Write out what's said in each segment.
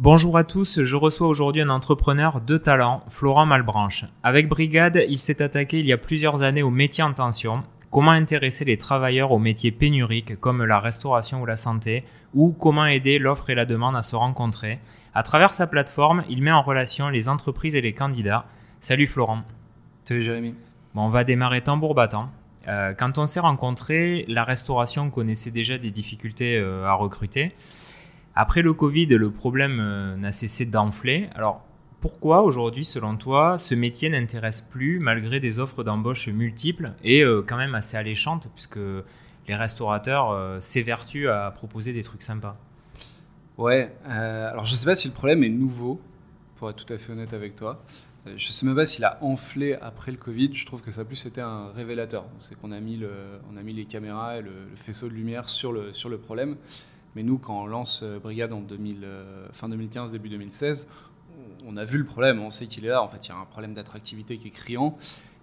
Bonjour à tous, je reçois aujourd'hui un entrepreneur de talent, Florent Malbranche. Avec Brigade, il s'est attaqué il y a plusieurs années au métier en tension. Comment intéresser les travailleurs aux métiers pénuriques comme la restauration ou la santé, ou comment aider l'offre et la demande à se rencontrer? À travers sa plateforme, il met en relation les entreprises et les candidats. Salut Florent. Salut Jérémy. Bon, on va démarrer tambour battant. Euh, quand on s'est rencontrés, la restauration connaissait déjà des difficultés euh, à recruter. Après le Covid, le problème euh, n'a cessé d'enfler. Alors, pourquoi aujourd'hui, selon toi, ce métier n'intéresse plus malgré des offres d'embauche multiples et euh, quand même assez alléchantes, puisque les restaurateurs euh, s'évertuent à proposer des trucs sympas? Ouais, alors je ne sais pas si le problème est nouveau, pour être tout à fait honnête avec toi. Je ne sais même pas s'il a enflé après le Covid. Je trouve que ça a plus été un révélateur. C'est qu'on a, mis a mis les caméras et le, le, faisceau de lumière sur le, sur le problème. Mais nous, quand on lance euh, Brigade en 2000, euh, fin 2015, début 2016, on a vu le problème, on sait qu'il est là. En fait, il y a un problème d'attractivité qui est criant.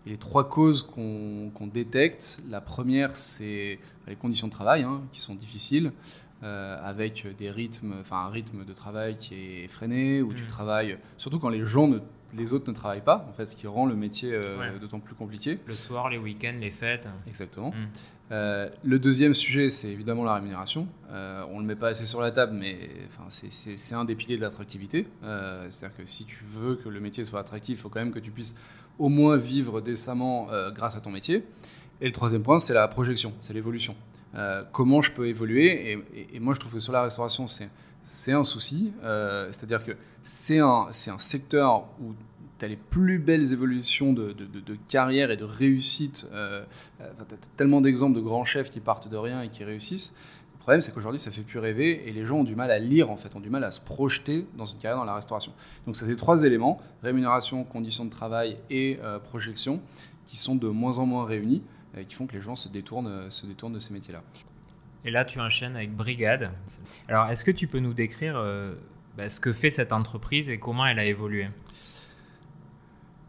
Et les trois causes qu'on détecte, la première, c'est les conditions de travail hein, qui sont difficiles. Euh, avec des rythmes, enfin un rythme de travail qui est effréné, où tu mmh. travailles, surtout quand les gens, les autres ne travaillent pas, en fait, ce qui rend le métier d'autant plus compliqué. Le soir, les week-ends, les fêtes. Exactement. Mmh. Euh, le deuxième sujet, c'est évidemment la rémunération. Euh, on ne le met pas assez sur la table, mais c'est un des piliers de l'attractivité. Euh, c'est-à-dire que si tu veux que le métier soit attractif, il faut quand même que tu puisses au moins vivre décemment grâce à ton métier. Et le troisième point, c'est la projection, c'est l'évolution. Comment je peux évoluer et, moi, je trouve que sur la restauration, c'est un souci. C'est-à-dire que c'est un, secteur où tu as les plus belles évolutions de, carrière et de réussite. Euh, euh tu as tellement d'exemples de grands chefs qui partent de rien et qui réussissent. Le problème, c'est qu'aujourd'hui, ça fait plus rêver et les gens ont du mal à lire, en fait, ont du mal à se projeter dans une carrière dans la restauration. Donc, ça, c'est trois éléments rémunération, conditions de travail et euh, projection qui sont de moins en moins réunis qui font que les gens se détournent, euh, se détournent de ces métiers-là. Et là, tu enchaînes avec Brigade. Alors, est-ce que tu peux nous décrire bah, ce que fait cette entreprise et comment elle a évolué?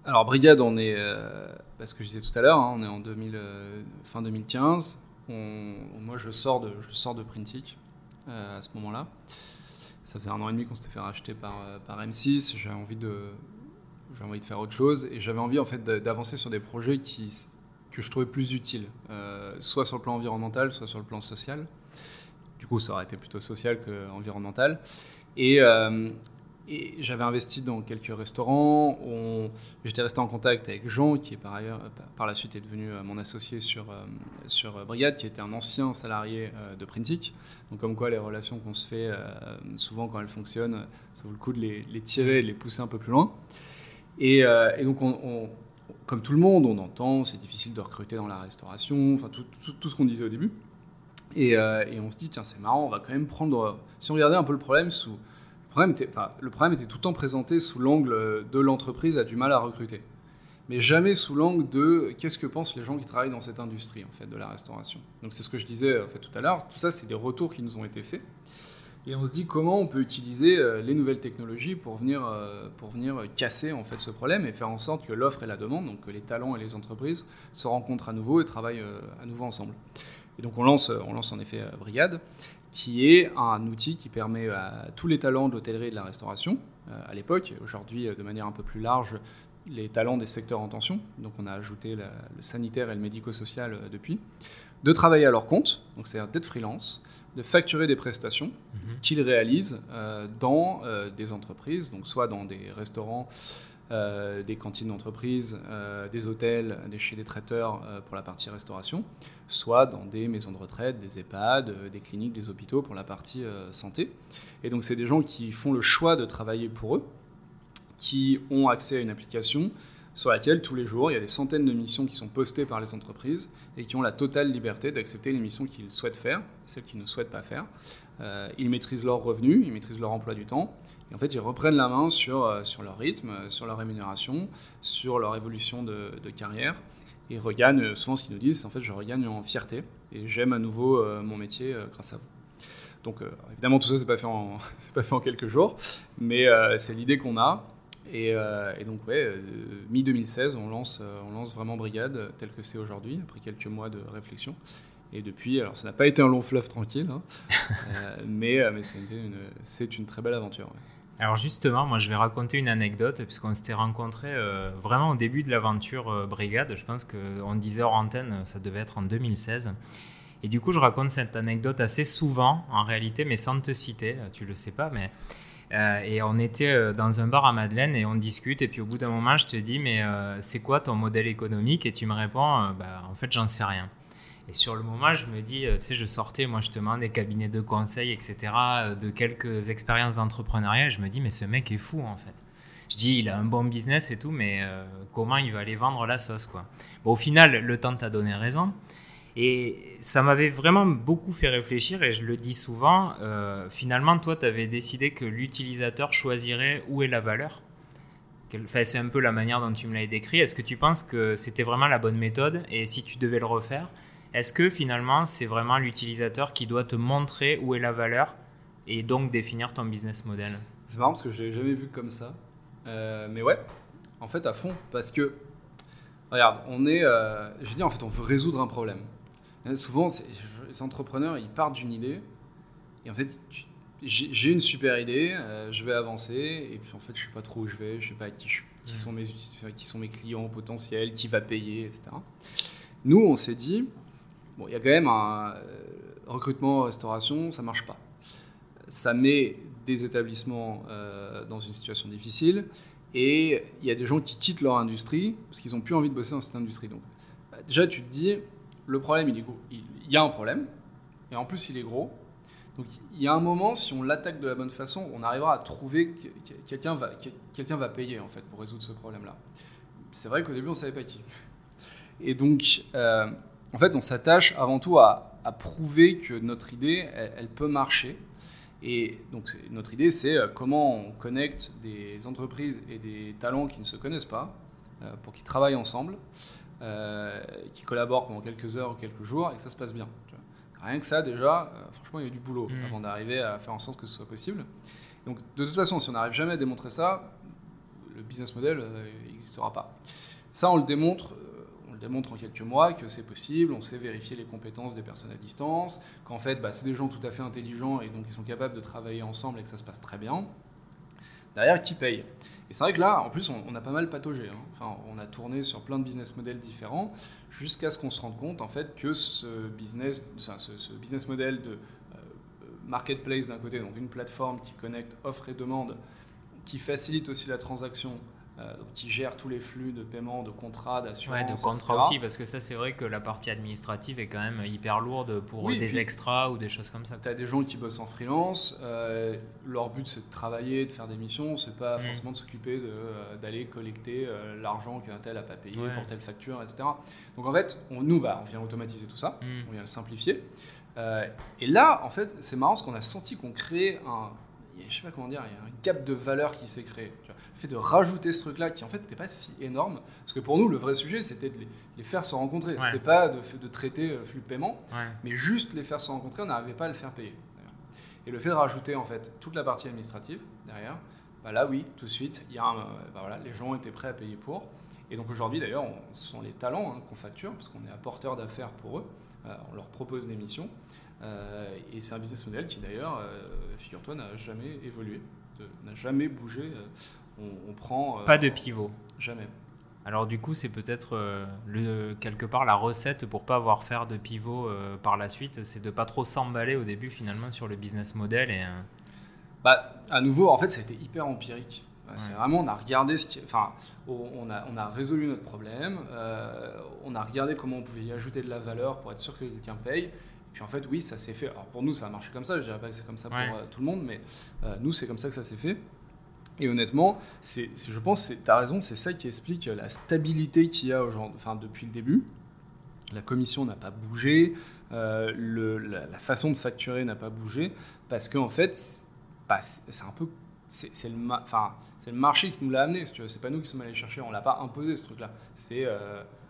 Alors Brigade, on est, euh, parce que je disais tout à l'heure, hein, on est en 2000, euh, fin 2015. moi, je sors de, je sors de Printic euh, à ce moment-là. Ça faisait un an et demi qu'on s'était fait racheter par, par M6. J'avais envie de, j'avais envie de faire autre chose et j'avais envie en fait d'avancer sur des projets qui, que je trouvais plus utiles, soit sur le plan environnemental, soit sur le plan social. Du coup, ça aurait été plutôt social qu'environnemental. Et, et j'avais investi dans quelques restaurants. J'étais resté en contact avec Jean, qui est par ailleurs, par la suite est devenu euh, mon associé sur, euh, sur Brigade, qui était un ancien salarié euh, de Printic. Donc comme quoi les relations qu'on se fait, souvent quand elles fonctionnent, ça vaut le coup de les, tirer de les pousser un peu plus loin. Et, donc on, comme tout le monde, on entend, c'est difficile de recruter dans la restauration, enfin tout, tout, ce qu'on disait au début. Et, et on se dit, tiens c'est marrant, on va quand même prendre, si on regardait un peu le problème sous problème était, le problème était tout le temps présenté sous l'angle de l'entreprise a du mal à recruter. Mais jamais sous l'angle de qu'est-ce que pensent les gens qui travaillent dans cette industrie en fait, de la restauration. Donc c'est ce que je disais en fait, tout à l'heure. Tout ça, c'est des retours qui nous ont été faits. Et on se dit comment on peut utiliser euh, les nouvelles technologies pour venir, euh, pour venir casser en fait, ce problème et faire en sorte que l'offre et la demande, donc que les talents et les entreprises, se rencontrent à nouveau et travaillent euh, à nouveau ensemble. Et donc on lance, on lance en effet Brigade qui est un outil qui permet à tous les talents de l'hôtellerie et de la restauration, euh, à l'époque, aujourd'hui euh, de manière un peu plus large, les talents des secteurs en tension, donc on a ajouté le sanitaire et le médico-social euh, depuis, de travailler à leur compte, donc c'est-à-dire d'être freelance, de facturer des prestations mhm. qu'ils réalisent dans des entreprises, donc soit dans des restaurants, des cantines d'entreprise, des hôtels, des, chez des traiteurs pour la partie restauration, soit dans des maisons de retraite, des EHPAD, euh, des cliniques, des hôpitaux pour la partie euh, santé. Et donc c'est des gens qui font le choix de travailler pour eux, qui ont accès à une application sur laquelle tous les jours il y a des centaines de missions qui sont postées par les entreprises et qui ont la totale liberté d'accepter les missions qu'ils souhaitent faire, celles qu'ils ne souhaitent pas faire. Euh, ils maîtrisent leurs revenus, ils maîtrisent leur emploi du temps. Et en fait, ils reprennent la main sur, sur leur rythme, sur leur rémunération, sur leur évolution de, de carrière et regagnent, euh, souvent ce qu'ils nous disent, c'est en fait je regagne en fierté et j'aime à nouveau euh, mon métier euh, grâce à vous. Donc évidemment tout ça c'est pas pas fait en quelques jours, mais c'est l'idée qu'on a. Et, donc ouais, mi 2016 on lance on lance vraiment Brigade tel que c'est aujourd'hui après quelques mois de réflexion. Et depuis, alors ça n'a pas été un long fleuve tranquille, hein, mais, mais c'est une, une, très belle aventure. Alors justement, moi je vais raconter une anecdote puisqu'on s'était rencontrés euh, vraiment au début de l'aventure euh, Brigade. Je pense qu'on disait hors antenne, ça devait être en 2016. Et du coup, je raconte cette anecdote assez souvent en réalité, mais sans te citer. Tu le sais pas, mais et on était dans un bar à Madeleine et on discute. Et puis au bout d'un moment, je te dis, mais c'est quoi ton modèle économique? Et tu me réponds, bah, en fait, j'en sais rien. Et sur le moment, je me dis, tu sais, je sortais, moi, justement, des cabinets de conseil, etc., de quelques expériences d'entrepreneuriat. Je me dis, mais ce mec est fou, en fait. Je dis, il a un bon business et tout, mais comment il va aller vendre la sauce, quoi? au final, le temps t'a donné raison. Et ça m'avait vraiment beaucoup fait réfléchir, et je le dis souvent, euh, finalement, toi, tu avais décidé que l'utilisateur choisirait où est la valeur. C'est un peu la manière dont tu me l'avais décrit. Est-ce que tu penses que c'était vraiment la bonne méthode? Et si tu devais le refaire, est-ce que finalement, c'est vraiment l'utilisateur qui doit te montrer où est la valeur et donc définir ton business model? C'est marrant parce que je l'ai jamais vu comme ça. Euh, mais ouais, en fait, à fond. Parce que, regarde, on est. Euh, je dis, en fait, on veut résoudre un problème. Souvent, les entrepreneurs, ils partent d'une idée, et en fait, j'ai une super idée, euh, je vais avancer, et puis en fait, je sais pas trop où je vais, je sais pas qui, qui, sont, mes, qui sont mes clients potentiels, qui va payer, etc. Nous, on s'est dit, bon, il y a quand même un euh, recrutement, restauration, ça marche pas. Ça met des établissements euh, dans une situation difficile, et il y a des gens qui quittent leur industrie parce qu'ils n'ont plus envie de bosser dans cette industrie. Donc, bah, déjà, tu te dis, le problème, il est gros. Il, y a un problème, et en plus, il est gros. Donc, il y a un moment, si on l'attaque de la bonne façon, on arrivera à trouver que quelqu'un va, va payer, en fait, pour résoudre ce problème-là. C'est vrai qu'au début, on ne savait pas qui. Et donc, euh, en fait, on s'attache avant tout à, prouver que notre idée, elle, peut marcher. Et donc, notre idée, c'est euh, comment on connecte des entreprises et des talents qui ne se connaissent pas euh, pour qu'ils travaillent ensemble. Euh, qui collaborent pendant quelques heures ou quelques jours et que ça se passe bien. Rien que ça, déjà, euh, franchement, il y a du boulot mm. avant d'arriver à faire en sorte que ce soit possible. Donc, de toute façon, si on n'arrive jamais à démontrer ça, le business model n'existera euh, pas. Ça, on le démontre on le démontre en quelques mois que c'est possible, on sait vérifier les compétences des personnes à distance, qu'en fait bah, c'est des gens tout à fait intelligents et donc ils sont capables de travailler ensemble et que ça se passe très bien. Derrière, qui paye? Et c'est vrai que là, en plus, on, a pas mal pataugé. Hein. Enfin, on a tourné sur plein de business models différents jusqu'à ce qu'on se rende compte en fait que ce business, ce, business model de euh, marketplace d'un côté, donc une plateforme qui connecte offre et demande, qui facilite aussi la transaction euh, qui gère tous les flux de paiement, de contrats, d'assurance. Ouais, de contrats aussi, parce que ça, c'est vrai que la partie administrative est quand même hyper lourde pour des extras ou des choses comme ça. Tu as des gens qui bossent en freelance, euh, leur but c'est de travailler, de faire des missions, c'est pas mm. forcément de s'occuper euh, d'aller collecter l'argent qu'un tel a pas payé pour telle facture, etc. Donc en fait, on, nous, bah, on vient automatiser tout ça, mm. on vient le simplifier. et là, en fait, c'est marrant parce qu'on a senti qu'on crée un, je sais pas comment dire, il y a un gap de valeur qui s'est créé. Le fait de rajouter ce truc-là qui en fait n'était pas si énorme, parce que pour nous le vrai sujet c'était de les, faire se rencontrer. C'était pas de, de traiter le flux de paiement, mais juste les faire se rencontrer, on n'arrivait pas à le faire payer. Et le fait de rajouter en fait toute la partie administrative derrière, bah là oui, tout de suite, il y a bah voilà, les gens étaient prêts à payer pour. Et donc aujourd'hui d'ailleurs, ce sont les talents hein, qu'on facture, parce qu'on est apporteur d'affaires pour eux. Euh, on leur propose des missions. Euh, et c'est un business model qui d'ailleurs, euh, figure-toi, n'a jamais évolué, n'a jamais bougé. Euh, on, prend... Pas de pivot. Jamais. Alors du coup, c'est peut-être le, quelque part la recette pour pas avoir faire de pivot par la suite, c'est de pas trop s'emballer au début finalement sur le business model et. Bah, à nouveau, en fait, ça a été hyper empirique. C'est vraiment, on a regardé ce qui, enfin, on a, on a résolu notre problème, on a regardé comment on pouvait y ajouter de la valeur pour être sûr que quelqu'un paye, puis en fait, oui, ça s'est fait. Alors pour nous, ça a marché comme ça. Je dirais pas que c'est comme ça pour euh, tout le monde, mais euh, nous, c'est comme ça que ça s'est fait. Et honnêtement, c'est, je pense, tu as raison, c'est ça qui explique la stabilité qu'il y a aujourd'hui, enfin, depuis le début. La commission n'a pas bougé, euh, la, façon de facturer n'a pas bougé, parce qu'en fait, bah, c'est un peu. C'est, le, marché qui nous l'a amené, si. C'est pas nous qui sommes allés chercher, on l'a pas imposé ce truc-là. C'est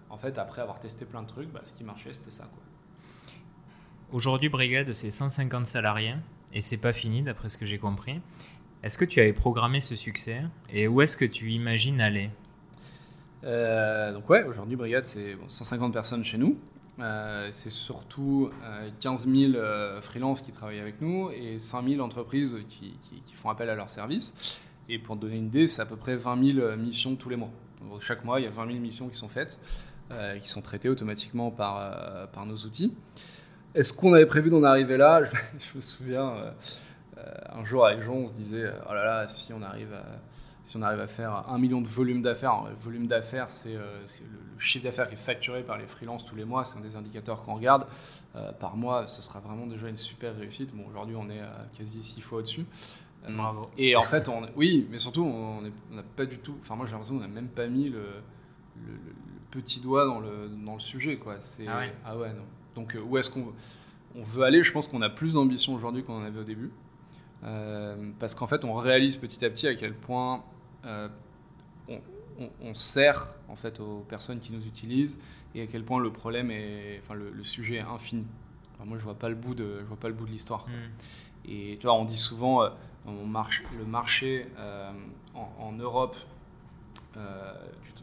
en fait, après avoir testé plein de trucs, bah, ce qui marchait, c'était ça. Aujourd'hui, Brigade, c'est 150 salariés et c'est pas fini d'après ce que j'ai compris. Est-ce que tu avais programmé ce succès et où est-ce que tu imagines aller? Euh, Donc ouais, aujourd'hui Brigade c'est 150 personnes chez nous. c'est surtout 15 000 freelances qui travaillent avec nous et 5 000 entreprises qui, font appel à leurs services. Et pour donner une idée, c'est à peu près 20 000 missions tous les mois. chaque mois, il y a 20 000 missions qui sont faites, qui sont traitées automatiquement par, par nos outils. Est-ce qu'on avait prévu d'en arriver là? Je, me souviens, un jour avec Jean, on se disait, oh là là, si on arrive à si on arrive à faire un million de volume d'affaires, le volume d'affaires, c'est euh, le, chiffre d'affaires qui est facturé par les freelances tous les mois, c'est un des indicateurs qu'on regarde. Euh, par mois, ce sera vraiment déjà une super réussite. Bon, aujourd'hui, on est à quasi six fois au-dessus. Euh, Bravo. Et en fait, on, oui, mais surtout, on n'a pas du tout. Enfin, moi, j'ai l'impression qu'on n'a même pas mis le, petit doigt dans le, dans le sujet, quoi. Ah ouais. Ah ouais, non. Donc, où est-ce qu'on on veut aller? Je pense qu'on a plus d'ambition aujourd'hui qu'on en avait au début. Parce qu'en fait, on réalise petit à petit à quel point euh, on, sert en fait aux personnes qui nous utilisent et à quel point le problème est, enfin le, sujet est infini. moi, je vois pas le bout de, je vois pas le bout de l'histoire. Hmm. Et tu vois, on dit souvent, euh, on marche, le marché euh, en, Europe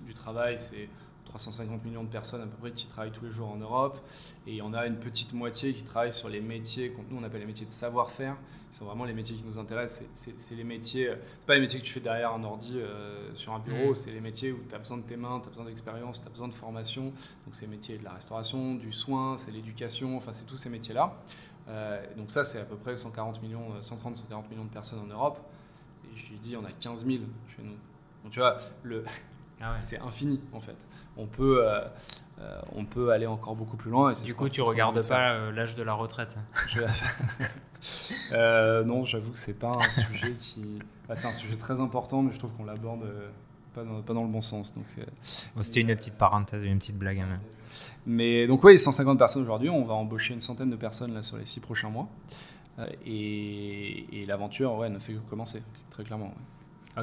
du, travail, c'est 350 millions de personnes à peu près qui travaillent tous les jours en Europe. Et il y en a une petite moitié qui travaille sur les métiers que nous on appelle les métiers de savoir-faire. Ce sont vraiment les métiers qui nous intéressent. C'est les métiers, euh, c'est pas les métiers que tu fais derrière un ordi euh, sur un bureau, mm. c'est les métiers où tu as besoin de tes mains, tu as besoin d'expérience, tu as besoin de formation. Donc c'est les métiers de la restauration, du soin, c'est l'éducation, enfin c'est tous ces métiers-là. Euh, donc ça c'est à peu près 140 millions, 130, 140 millions de personnes en Europe. Et j'ai dit on a 15 000 chez nous. Donc tu vois, le, ah c'est infini en fait on peut, euh, euh, on peut aller encore beaucoup plus loin. Et du coup, tu regardes pas euh, l'âge de la retraite Non, j'avoue que c'est pas un sujet qui. c'est un sujet très important, mais je trouve qu'on l'aborde pas dans, pas dans, le bon sens. Donc, C'était une petite parenthèse, une petite blague. Hein. Mais donc oui, 150 personnes aujourd'hui, on va embaucher une centaine de personnes là, sur les six prochains mois. et, l'aventure ouais, ne fait que commencer, très clairement.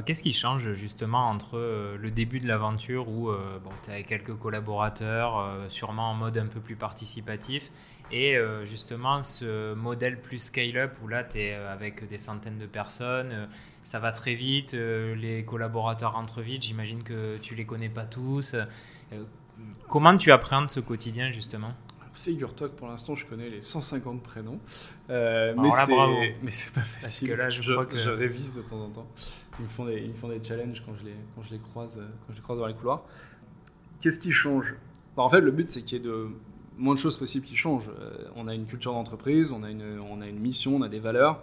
Qu'est-ce qui change justement entre euh, le début de l'aventure où euh, bon, tu as quelques collaborateurs, euh, sûrement en mode un peu plus participatif, et justement ce modèle plus scale-up où là tu es avec des centaines de personnes, ça va très vite, les collaborateurs rentrent vite, j'imagine que tu les connais pas tous. comment tu appréhendes ce quotidien justement? Figure-toi que pour l'instant, je connais les 150 prénoms. mais c'est pas facile. Parce que là, je, crois que je révise de temps en temps. Ils me font des, ils font des challenges quand je, les, quand, je les croise, euh, quand je les croise dans les couloirs. Qu'est-ce qui change? En fait, le but, c'est qu'il y ait de moins de choses possibles qui changent. Euh, on a une culture d'entreprise, on, a une, on a une mission, on a des valeurs.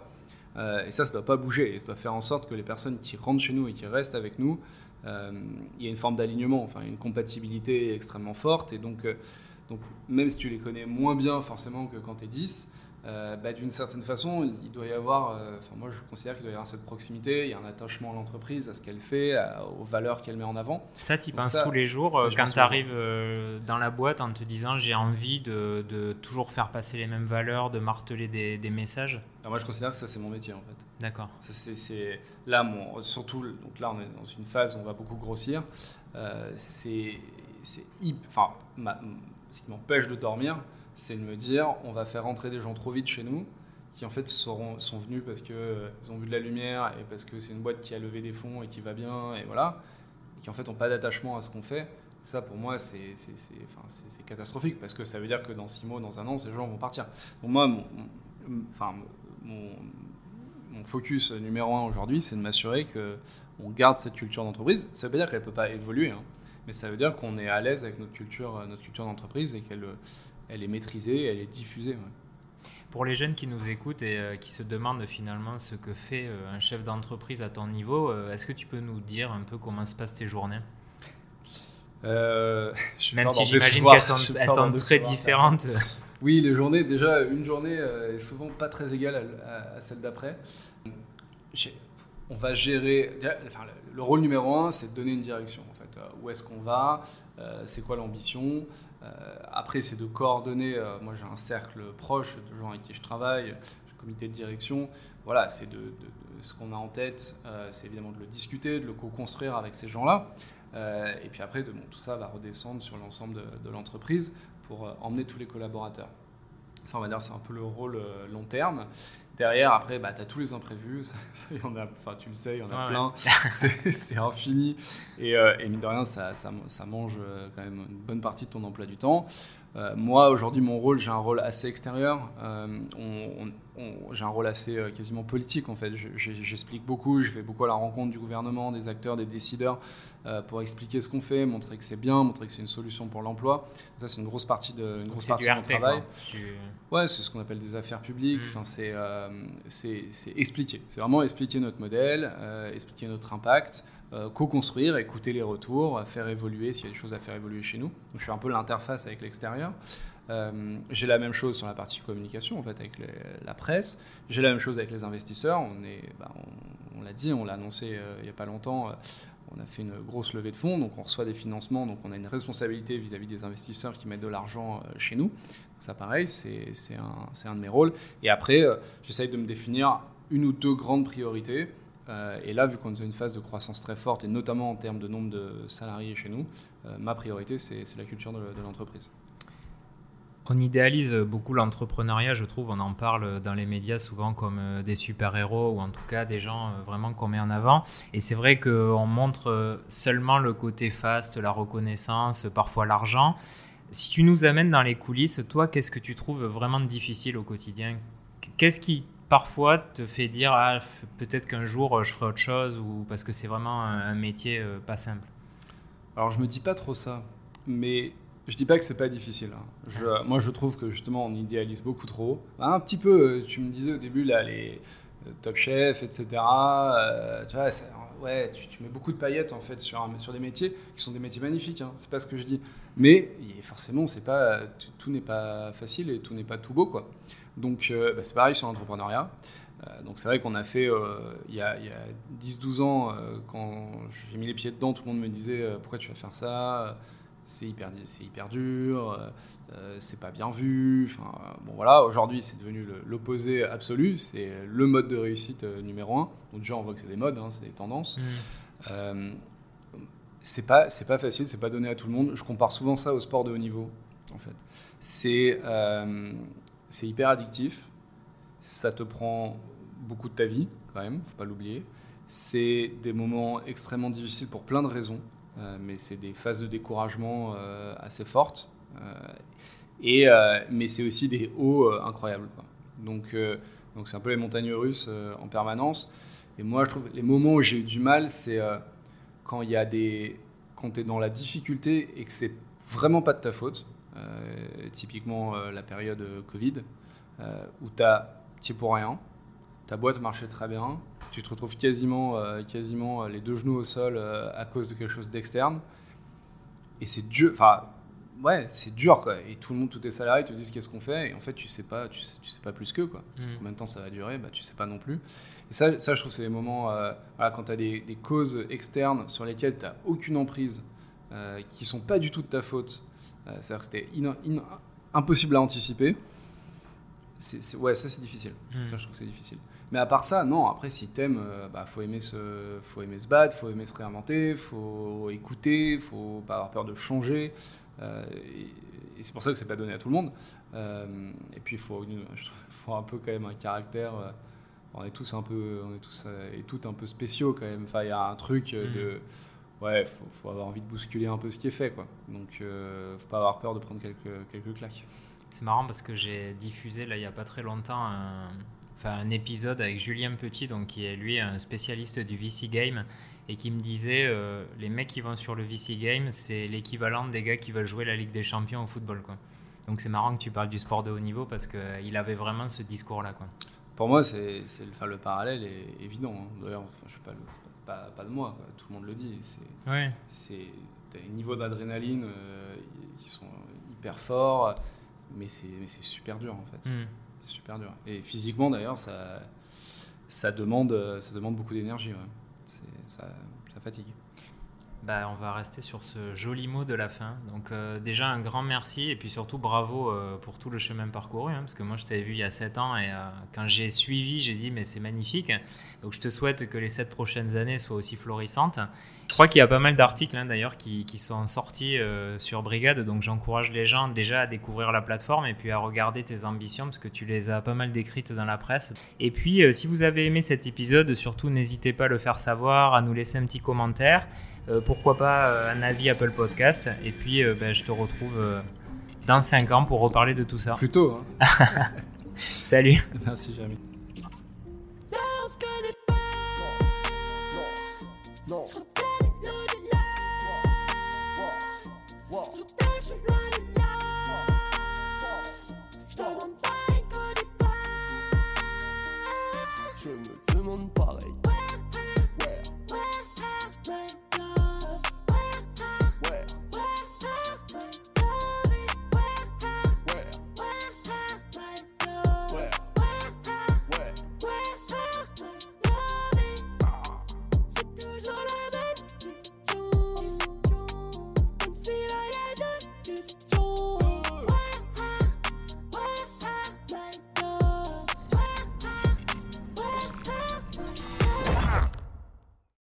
Euh, et ça, ça ne doit pas bouger. Et ça doit faire en sorte que les personnes qui rentrent chez nous et qui restent avec nous, il y a une forme d'alignement, enfin une compatibilité extrêmement forte. Et donc, donc, même si tu les connais moins bien forcément que quand tu es 10, euh, bah, d'une certaine façon, il doit y avoir, euh, enfin moi je considère qu'il doit y avoir cette proximité, il y a un attachement à l'entreprise, à ce qu'elle fait, aux valeurs qu'elle met en avant. Ça, tu y penses tous les jours euh, quand tu arrives dans la boîte en te disant j'ai envie de, de, toujours faire passer les mêmes valeurs, de marteler des, des messages? Ah, Moi je considère que ça c'est mon métier en fait. D'accord. C'est là, mon, surtout, donc là on est dans une phase où on va beaucoup grossir. c'est, enfin, ce qui m'empêche de dormir, c'est de me dire on va faire rentrer des gens trop vite chez nous qui en fait sont venus parce qu'ils euh, ont vu de la lumière et parce que c'est une boîte qui a levé des fonds et qui va bien et voilà. Et qui en fait n'ont pas d'attachement à ce qu'on fait. Ça pour moi c'est catastrophique parce que ça veut dire que dans six mois dans un an ces gens vont partir. Pour moi mon, mon, focus numéro un aujourd'hui c'est de m'assurer que on garde cette culture d'entreprise. Ça veut pas dire qu'elle peut pas évoluer hein, mais ça veut dire qu'on est à l'aise avec notre culture notre culture d'entreprise et qu'elle elle est maîtrisée, elle est diffusée. Pour les jeunes qui nous écoutent et euh, qui se demandent finalement ce que fait euh, un chef d'entreprise à ton niveau, euh, est-ce que tu peux nous dire un peu comment se passent tes journées? Même si j'imagine qu'elles sont, très différentes. Oui, les journées, déjà, une journée est souvent pas très égale à, celle d'après. On va gérer. Enfin, le rôle numéro un, c'est de donner une direction. En fait. Où est-ce qu'on va? C'est quoi l'ambition? Après, c'est de coordonner. Euh, moi, j'ai un cercle proche de gens avec qui je travaille, le comité de direction. Voilà, c'est de, ce qu'on a en tête, euh, c'est évidemment de le discuter, de le co-construire avec ces gens-là. et puis après, tout ça va redescendre sur l'ensemble de, l'entreprise pour emmener tous les collaborateurs. Ça, on va dire, c'est un peu le rôle long terme. Derrière, après, bah, tu as tous les imprévus. Ça, y en a, tu le sais, il y en a plein. C'est infini. Et, euh, et, mine de rien, ça, ça, ça, mange euh, quand même une bonne partie de ton emploi du temps. Euh, moi, aujourd'hui, mon rôle, j'ai un rôle assez extérieur. j'ai un rôle assez quasiment politique, en fait. J'explique beaucoup, je vais beaucoup à la rencontre du gouvernement, des acteurs, des décideurs, pour expliquer ce qu'on fait, montrer que c'est bien, montrer que c'est une solution pour l'emploi. Ça, c'est une grosse partie de, une grosse partie de mon travail. Ouais, c'est ce qu'on appelle des affaires publiques. Mm. Enfin, c'est expliquer. C'est vraiment expliquer notre modèle, expliquer notre impact. Euh, co-construire, écouter les retours, faire évoluer s'il y a des choses à faire évoluer chez nous. Je suis un peu l'interface avec l'extérieur. Euh, j'ai la même chose sur la partie communication, en fait, avec la presse. J'ai la même chose avec les investisseurs. On, est, bah, on, l'a dit, on l'a annoncé euh, il n'y a pas longtemps. on a fait une grosse levée de fonds, donc on reçoit des financements, donc on a une responsabilité vis-à-vis des investisseurs qui mettent de l'argent chez nous. ça, pareil, c'est, un, un, de mes rôles. Et après, j'essaye de me définir une ou deux grandes priorités et là, vu qu'on est dans une phase de croissance très forte, et notamment en termes de nombre de salariés chez nous, euh, ma priorité, c'est la culture de, l'entreprise. On idéalise beaucoup l'entrepreneuriat, je trouve. On en parle dans les médias souvent comme euh, des super-héros ou en tout cas des gens vraiment qu'on met en avant. Et c'est vrai qu'on montre seulement le côté fast, la reconnaissance, parfois l'argent. Si tu nous amènes dans les coulisses, toi, qu'est-ce que tu trouves vraiment difficile au quotidien? Qu'est-ce qui parfois te fait dire ah, peut-être qu'un jour je ferai autre chose ou parce que c'est vraiment un, métier euh, pas simple Alors je me dis pas trop ça, mais je dis pas que c'est pas difficile. Hein. moi je trouve que justement on idéalise beaucoup trop. Un petit peu, euh, tu me disais au début là les euh, Top Chef, etc. tu vois, ouais, tu, mets beaucoup de paillettes en fait sur, sur des métiers qui sont des métiers magnifiques. Hein. C'est pas ce que je dis, mais forcément c'est pas tout n'est pas facile et tout n'est pas tout beau quoi. Donc euh, bah, c'est pareil sur l'entrepreneuriat. Euh, donc c'est vrai qu'on a fait, euh, il y a, a 10-12 ans, quand j'ai mis les pieds dedans, tout le monde me disait pourquoi tu vas faire ça? C'est hyper, hyper dur, c'est pas bien vu. Enfin, bon voilà, aujourd'hui c'est devenu l'opposé absolu, c'est le mode de réussite numéro un. Donc déjà on voit que c'est des modes, hein, c'est des tendances. Mmh. c'est pas, c'est pas facile, c'est pas donné à tout le monde. Je compare souvent ça au sport de haut niveau, en fait. C'est c'est hyper addictif. Ça te prend beaucoup de ta vie, quand même, faut pas l'oublier. C'est des moments extrêmement difficiles pour plein de raisons, euh, mais c'est des phases de découragement euh, assez fortes. Euh, et, mais c'est aussi des hauts incroyables. Donc, donc c'est un peu les montagnes russes en permanence. Et moi, je trouve les moments où j'ai eu du mal, c'est quand il y a des, quand es dans la difficulté et que c'est vraiment pas de ta faute. Euh, typiquement euh, la période euh, Covid, où tu as petit pour rien, ta boîte marchait très bien, tu te retrouves quasiment, quasiment les deux genoux au sol à cause de quelque chose d'externe. Et c'est dur, enfin, ouais, c'est dur quoi. Et tout le monde, tous tes salariés te disent qu'est-ce qu'on fait, et en fait, tu sais pas, tu sais, tu sais pas plus qu'eux quoi. Mmh. Combien de temps ça va durer, bah, tu sais pas non plus. Et ça, ça je trouve, c'est les moments, voilà, quand tu as des, des, causes externes sur lesquelles tu n'as aucune emprise, qui sont pas du tout de ta faute, euh, c'est-à-dire que c'était impossible à anticiper. Ouais, ça c'est difficile. Hmm. Ça, je trouve que c'est difficile. Mais à part ça, non. Après, si t'aimes, euh, bah, faut aimer se, faut aimer se battre, faut aimer se réinventer, faut écouter, faut pas avoir peur de changer. Euh, et, c'est pour ça que c'est pas donné à tout le monde. et puis, il faut, faut un peu quand même un caractère. on est tous un peu, on est tous et toutes un peu spéciaux quand même. Enfin, il y a un truc hmm. de ouais, faut, faut avoir envie de bousculer un peu ce qui est fait, quoi. Donc, euh, faut pas avoir peur de prendre quelques, quelques claques. C'est marrant parce que j'ai diffusé là il y a pas très longtemps un, enfin, un épisode avec Julien Petit, donc qui est lui un spécialiste du VC Game et qui me disait euh, les mecs qui vont sur le VC Game, c'est l'équivalent des gars qui veulent jouer la Ligue des Champions au football, quoi. Donc c'est marrant que tu parles du sport de haut niveau parce qu'il avait vraiment ce discours-là, quoi. Pour moi, c'est, le, le parallèle est évident. Hein. D'ailleurs, je suis pas le pas, de moi, tout le monde le dit. C'est, ouais. c'est, t'as des niveaux d'adrénaline euh, qui sont hyper forts, mais c'est, c'est super dur en fait. Hmm. C'est super dur. Et physiquement d'ailleurs, ça, ça, demande, ça demande beaucoup d'énergie. ça, ça fatigue. Bah, on va rester sur ce joli mot de la fin. Donc euh, déjà un grand merci et puis surtout bravo euh, pour tout le chemin parcouru, hein, parce que moi je t'avais vu il y a 7 ans et euh, quand j'ai suivi, j'ai dit mais c'est magnifique. Donc je te souhaite que les 7 prochaines années soient aussi florissantes. Je crois qu'il y a pas mal d'articles hein, d'ailleurs qui, qui, sont sortis sur Brigade, donc j'encourage les gens déjà à découvrir la plateforme et puis à regarder tes ambitions, parce que tu les as pas mal décrites dans la presse. Et puis si vous avez aimé cet épisode, surtout n'hésitez pas à le faire savoir, à nous laisser un petit commentaire. Euh, pourquoi pas euh, un avis Apple Podcast. Et puis, euh, ben, je te retrouve dans 5 ans pour reparler de tout ça. Plutôt. Hein. Salut. Merci Jérémy. No.